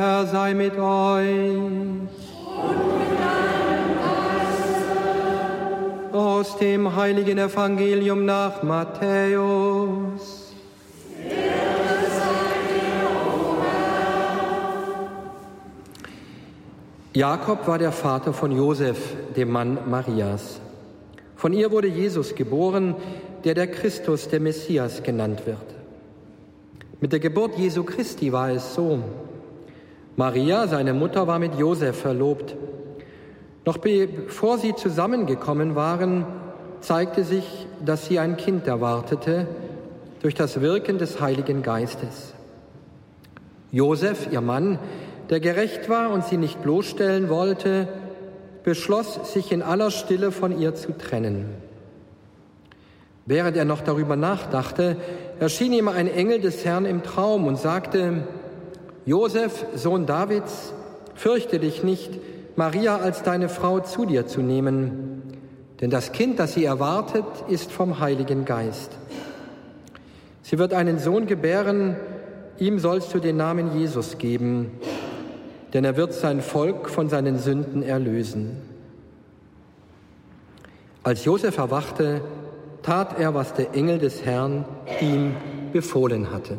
Herr sei mit euch. Aus dem heiligen Evangelium nach Matthäus. Jakob war der Vater von Josef, dem Mann Marias. Von ihr wurde Jesus geboren, der der Christus, der Messias genannt wird. Mit der Geburt Jesu Christi war es so. Maria, seine Mutter, war mit Josef verlobt. Noch bevor sie zusammengekommen waren, zeigte sich, dass sie ein Kind erwartete durch das Wirken des Heiligen Geistes. Josef, ihr Mann, der gerecht war und sie nicht bloßstellen wollte, beschloss, sich in aller Stille von ihr zu trennen. Während er noch darüber nachdachte, erschien ihm ein Engel des Herrn im Traum und sagte, Josef, Sohn Davids, fürchte dich nicht, Maria als deine Frau zu dir zu nehmen, denn das Kind, das sie erwartet, ist vom Heiligen Geist. Sie wird einen Sohn gebären, ihm sollst du den Namen Jesus geben, denn er wird sein Volk von seinen Sünden erlösen. Als Josef erwachte, tat er, was der Engel des Herrn ihm befohlen hatte.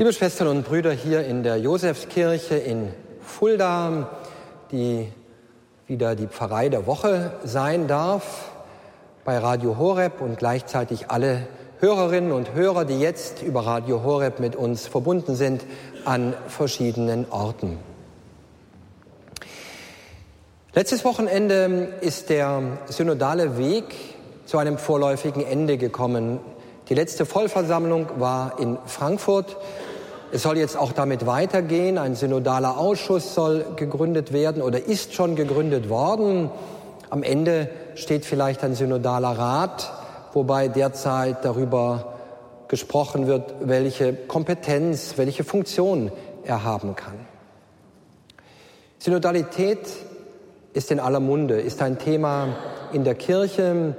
Liebe Schwestern und Brüder hier in der Josefskirche in Fulda, die wieder die Pfarrei der Woche sein darf, bei Radio Horeb und gleichzeitig alle Hörerinnen und Hörer, die jetzt über Radio Horeb mit uns verbunden sind an verschiedenen Orten. Letztes Wochenende ist der synodale Weg zu einem vorläufigen Ende gekommen. Die letzte Vollversammlung war in Frankfurt es soll jetzt auch damit weitergehen. Ein synodaler Ausschuss soll gegründet werden oder ist schon gegründet worden. Am Ende steht vielleicht ein synodaler Rat, wobei derzeit darüber gesprochen wird, welche Kompetenz, welche Funktion er haben kann. Synodalität ist in aller Munde, ist ein Thema in der Kirche.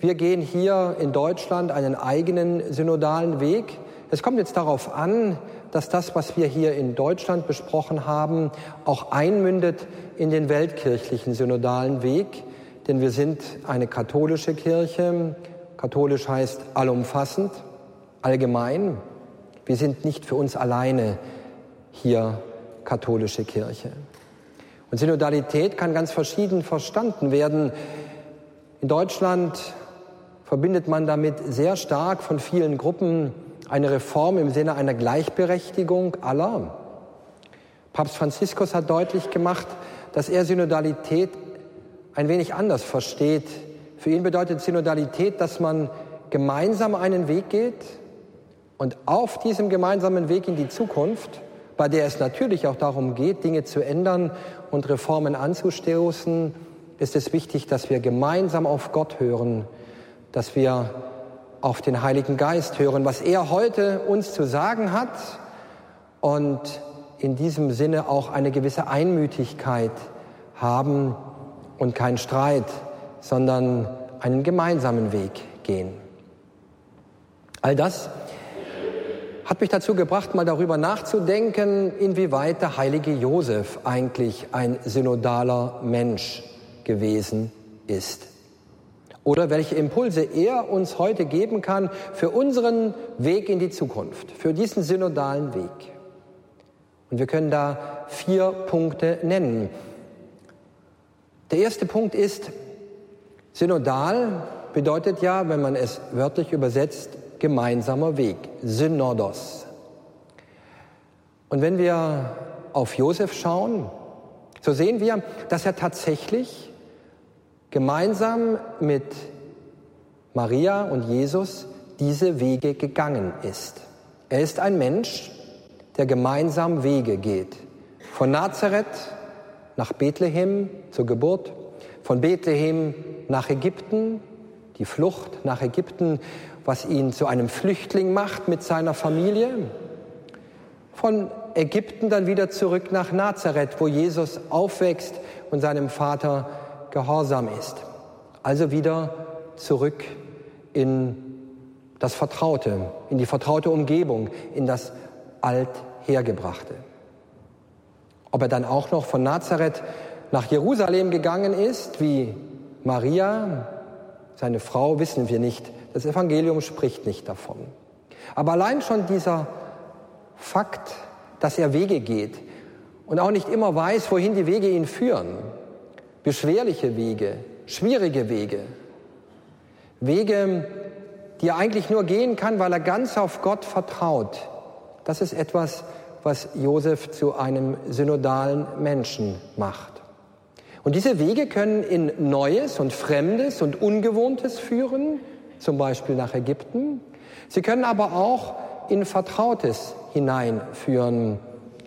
Wir gehen hier in Deutschland einen eigenen synodalen Weg. Es kommt jetzt darauf an, dass das, was wir hier in Deutschland besprochen haben, auch einmündet in den weltkirchlichen synodalen Weg. Denn wir sind eine katholische Kirche. Katholisch heißt allumfassend, allgemein. Wir sind nicht für uns alleine hier katholische Kirche. Und Synodalität kann ganz verschieden verstanden werden. In Deutschland verbindet man damit sehr stark von vielen Gruppen eine Reform im Sinne einer Gleichberechtigung aller. Papst Franziskus hat deutlich gemacht, dass er Synodalität ein wenig anders versteht. Für ihn bedeutet Synodalität, dass man gemeinsam einen Weg geht und auf diesem gemeinsamen Weg in die Zukunft, bei der es natürlich auch darum geht, Dinge zu ändern und Reformen anzustoßen, ist es wichtig, dass wir gemeinsam auf Gott hören, dass wir auf den Heiligen Geist hören, was er heute uns zu sagen hat und in diesem Sinne auch eine gewisse Einmütigkeit haben und kein Streit, sondern einen gemeinsamen Weg gehen. All das hat mich dazu gebracht, mal darüber nachzudenken, inwieweit der heilige Josef eigentlich ein synodaler Mensch gewesen ist oder welche Impulse er uns heute geben kann für unseren Weg in die Zukunft, für diesen synodalen Weg. Und wir können da vier Punkte nennen. Der erste Punkt ist, synodal bedeutet ja, wenn man es wörtlich übersetzt, gemeinsamer Weg, Synodos. Und wenn wir auf Josef schauen, so sehen wir, dass er tatsächlich gemeinsam mit Maria und Jesus diese Wege gegangen ist. Er ist ein Mensch, der gemeinsam Wege geht. Von Nazareth nach Bethlehem zur Geburt, von Bethlehem nach Ägypten, die Flucht nach Ägypten, was ihn zu einem Flüchtling macht mit seiner Familie, von Ägypten dann wieder zurück nach Nazareth, wo Jesus aufwächst und seinem Vater gehorsam ist. Also wieder zurück in das Vertraute, in die vertraute Umgebung, in das Althergebrachte. Ob er dann auch noch von Nazareth nach Jerusalem gegangen ist, wie Maria, seine Frau, wissen wir nicht. Das Evangelium spricht nicht davon. Aber allein schon dieser Fakt, dass er Wege geht und auch nicht immer weiß, wohin die Wege ihn führen, beschwerliche Wege, schwierige Wege, Wege, die er eigentlich nur gehen kann, weil er ganz auf Gott vertraut, das ist etwas, was Josef zu einem synodalen Menschen macht. Und diese Wege können in Neues und Fremdes und Ungewohntes führen, zum Beispiel nach Ägypten. Sie können aber auch in Vertrautes hineinführen,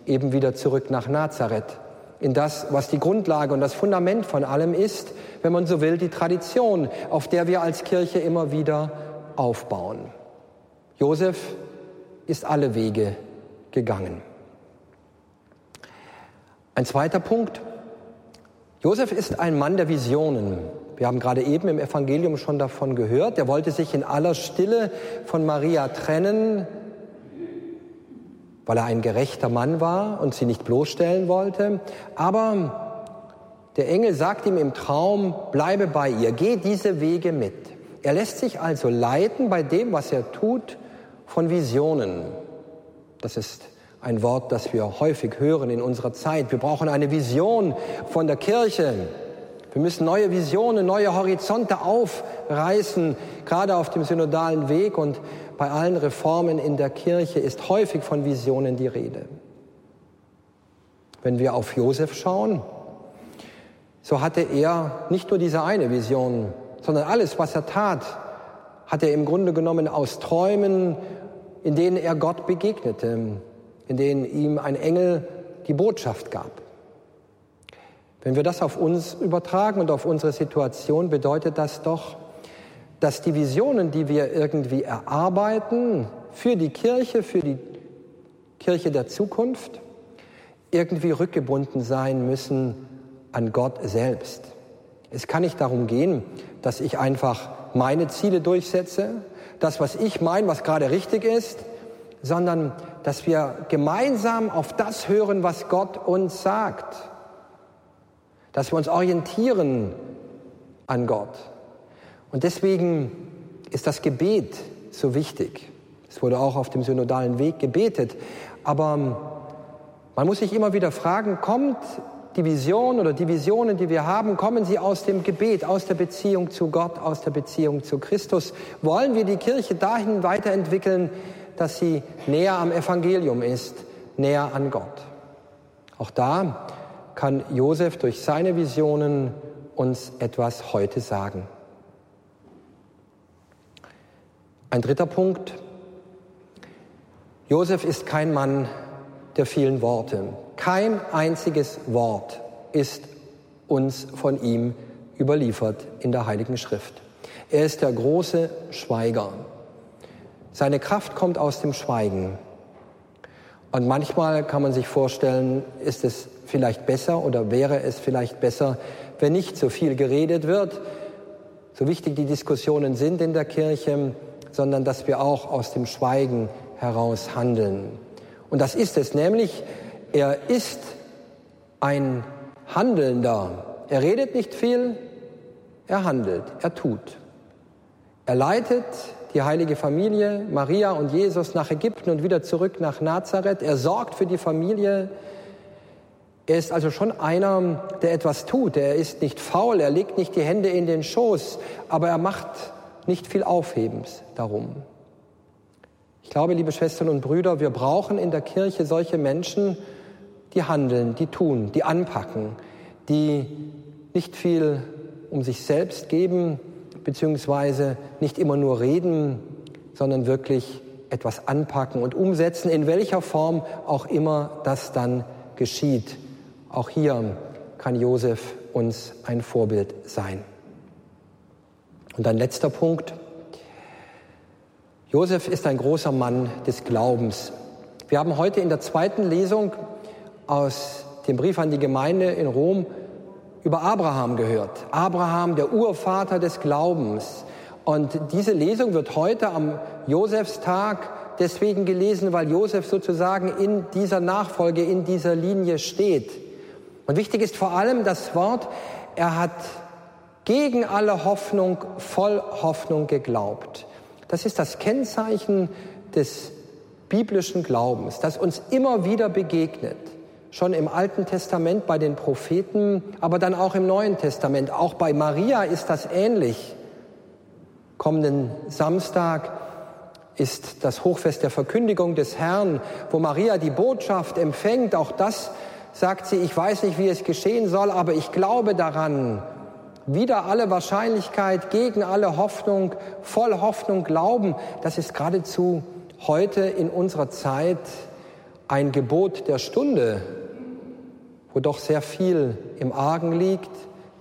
eben wieder zurück nach Nazareth, in das, was die Grundlage und das Fundament von allem ist, wenn man so will, die Tradition, auf der wir als Kirche immer wieder aufbauen. Josef ist alle Wege gegangen. Ein zweiter Punkt. Josef ist ein Mann der Visionen. Wir haben gerade eben im Evangelium schon davon gehört. Er wollte sich in aller Stille von Maria trennen, weil er ein gerechter Mann war und sie nicht bloßstellen wollte. Aber der Engel sagt ihm im Traum, bleibe bei ihr, geh diese Wege mit. Er lässt sich also leiten bei dem, was er tut, von Visionen. Das ist ein Wort, das wir häufig hören in unserer Zeit. Wir brauchen eine Vision von der Kirche. Wir müssen neue Visionen, neue Horizonte aufreißen, gerade auf dem synodalen Weg. Und bei allen Reformen in der Kirche ist häufig von Visionen die Rede. Wenn wir auf Josef schauen, so hatte er nicht nur diese eine Vision, sondern alles, was er tat, hat er im Grunde genommen aus Träumen, in denen er Gott begegnete, in denen ihm ein Engel die Botschaft gab. Wenn wir das auf uns übertragen und auf unsere Situation, bedeutet das doch, dass die Visionen, die wir irgendwie erarbeiten für die Kirche, für die Kirche der Zukunft, irgendwie rückgebunden sein müssen an Gott selbst. Es kann nicht darum gehen, dass ich einfach meine Ziele durchsetze, das, was ich meine, was gerade richtig ist, sondern dass wir gemeinsam auf das hören, was Gott uns sagt. Dass wir uns orientieren an Gott. Und deswegen ist das Gebet so wichtig. Es wurde auch auf dem synodalen Weg gebetet. Aber man muss sich immer wieder fragen, kommt die Vision oder die Visionen, die wir haben, kommen sie aus dem Gebet, aus der Beziehung zu Gott, aus der Beziehung zu Christus? Wollen wir die Kirche dahin weiterentwickeln, dass sie näher am Evangelium ist, näher an Gott. Auch da kann Josef durch seine Visionen uns etwas heute sagen. Ein dritter Punkt. Josef ist kein Mann der vielen Worte. Kein einziges Wort ist uns von ihm überliefert in der Heiligen Schrift. Er ist der große Schweiger. Seine Kraft kommt aus dem Schweigen. Und manchmal kann man sich vorstellen, ist es vielleicht besser oder wäre es vielleicht besser, wenn nicht so viel geredet wird, so wichtig die Diskussionen sind in der Kirche, sondern dass wir auch aus dem Schweigen heraus handeln. Und das ist es nämlich, er ist ein Handelnder. Er redet nicht viel, er handelt, er tut. Er leitet die heilige Familie, Maria und Jesus nach Ägypten und wieder zurück nach Nazareth. Er sorgt für die Familie. Er ist also schon einer, der etwas tut. Er ist nicht faul, er legt nicht die Hände in den Schoß, aber er macht nicht viel Aufhebens darum. Ich glaube, liebe Schwestern und Brüder, wir brauchen in der Kirche solche Menschen, die handeln, die tun, die anpacken, die nicht viel um sich selbst geben, beziehungsweise nicht immer nur reden, sondern wirklich etwas anpacken und umsetzen, in welcher Form auch immer das dann geschieht. Auch hier kann Josef uns ein Vorbild sein. Und ein letzter Punkt. Josef ist ein großer Mann des Glaubens. Wir haben heute in der zweiten Lesung aus dem Brief an die Gemeinde in Rom über Abraham gehört. Abraham, der Urvater des Glaubens. Und diese Lesung wird heute am Josefstag deswegen gelesen, weil Josef sozusagen in dieser Nachfolge, in dieser Linie steht. Und wichtig ist vor allem das Wort, er hat gegen alle Hoffnung, voll Hoffnung geglaubt. Das ist das Kennzeichen des biblischen Glaubens, das uns immer wieder begegnet. Schon im Alten Testament bei den Propheten, aber dann auch im Neuen Testament. Auch bei Maria ist das ähnlich. Kommenden Samstag ist das Hochfest der Verkündigung des Herrn, wo Maria die Botschaft empfängt. Auch das sagt sie, ich weiß nicht, wie es geschehen soll, aber ich glaube daran. Wieder alle Wahrscheinlichkeit, gegen alle Hoffnung, voll Hoffnung glauben. Das ist geradezu heute in unserer Zeit ein Gebot der Stunde, wo doch sehr viel im Argen liegt,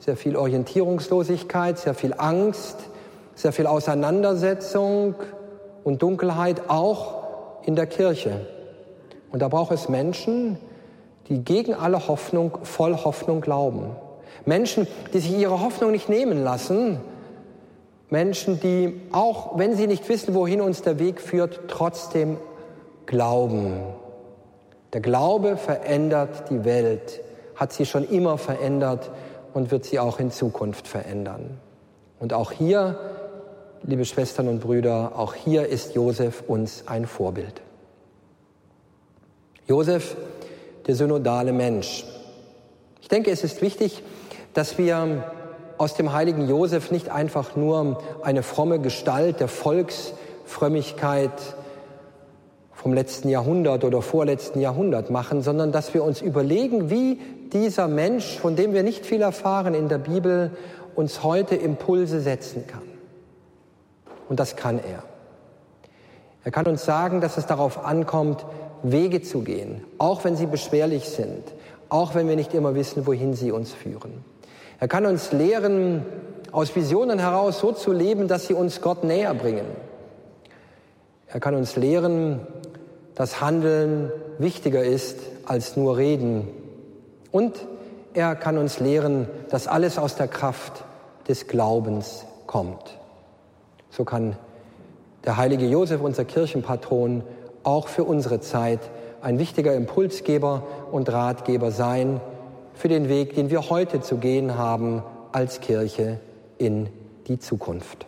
sehr viel Orientierungslosigkeit, sehr viel Angst, sehr viel Auseinandersetzung und Dunkelheit auch in der Kirche. Und da braucht es Menschen, die gegen alle Hoffnung, voll Hoffnung glauben. Menschen, die sich ihre Hoffnung nicht nehmen lassen. Menschen, die auch, wenn sie nicht wissen, wohin uns der Weg führt, trotzdem glauben. Der Glaube verändert die Welt, hat sie schon immer verändert und wird sie auch in Zukunft verändern. Und auch hier, liebe Schwestern und Brüder, auch hier ist Josef uns ein Vorbild. Josef der synodale Mensch. Ich denke, es ist wichtig, dass wir aus dem heiligen Josef nicht einfach nur eine fromme Gestalt der Volksfrömmigkeit vom letzten Jahrhundert oder vorletzten Jahrhundert machen, sondern dass wir uns überlegen, wie dieser Mensch, von dem wir nicht viel erfahren in der Bibel, uns heute Impulse setzen kann. Und das kann er. Er kann uns sagen, dass es darauf ankommt, Wege zu gehen, auch wenn sie beschwerlich sind, auch wenn wir nicht immer wissen, wohin sie uns führen. Er kann uns lehren, aus Visionen heraus so zu leben, dass sie uns Gott näher bringen. Er kann uns lehren, dass Handeln wichtiger ist als nur Reden. Und er kann uns lehren, dass alles aus der Kraft des Glaubens kommt. So kann der heilige Josef, unser Kirchenpatron, auch für unsere Zeit ein wichtiger Impulsgeber und Ratgeber sein für den Weg, den wir heute zu gehen haben als Kirche in die Zukunft.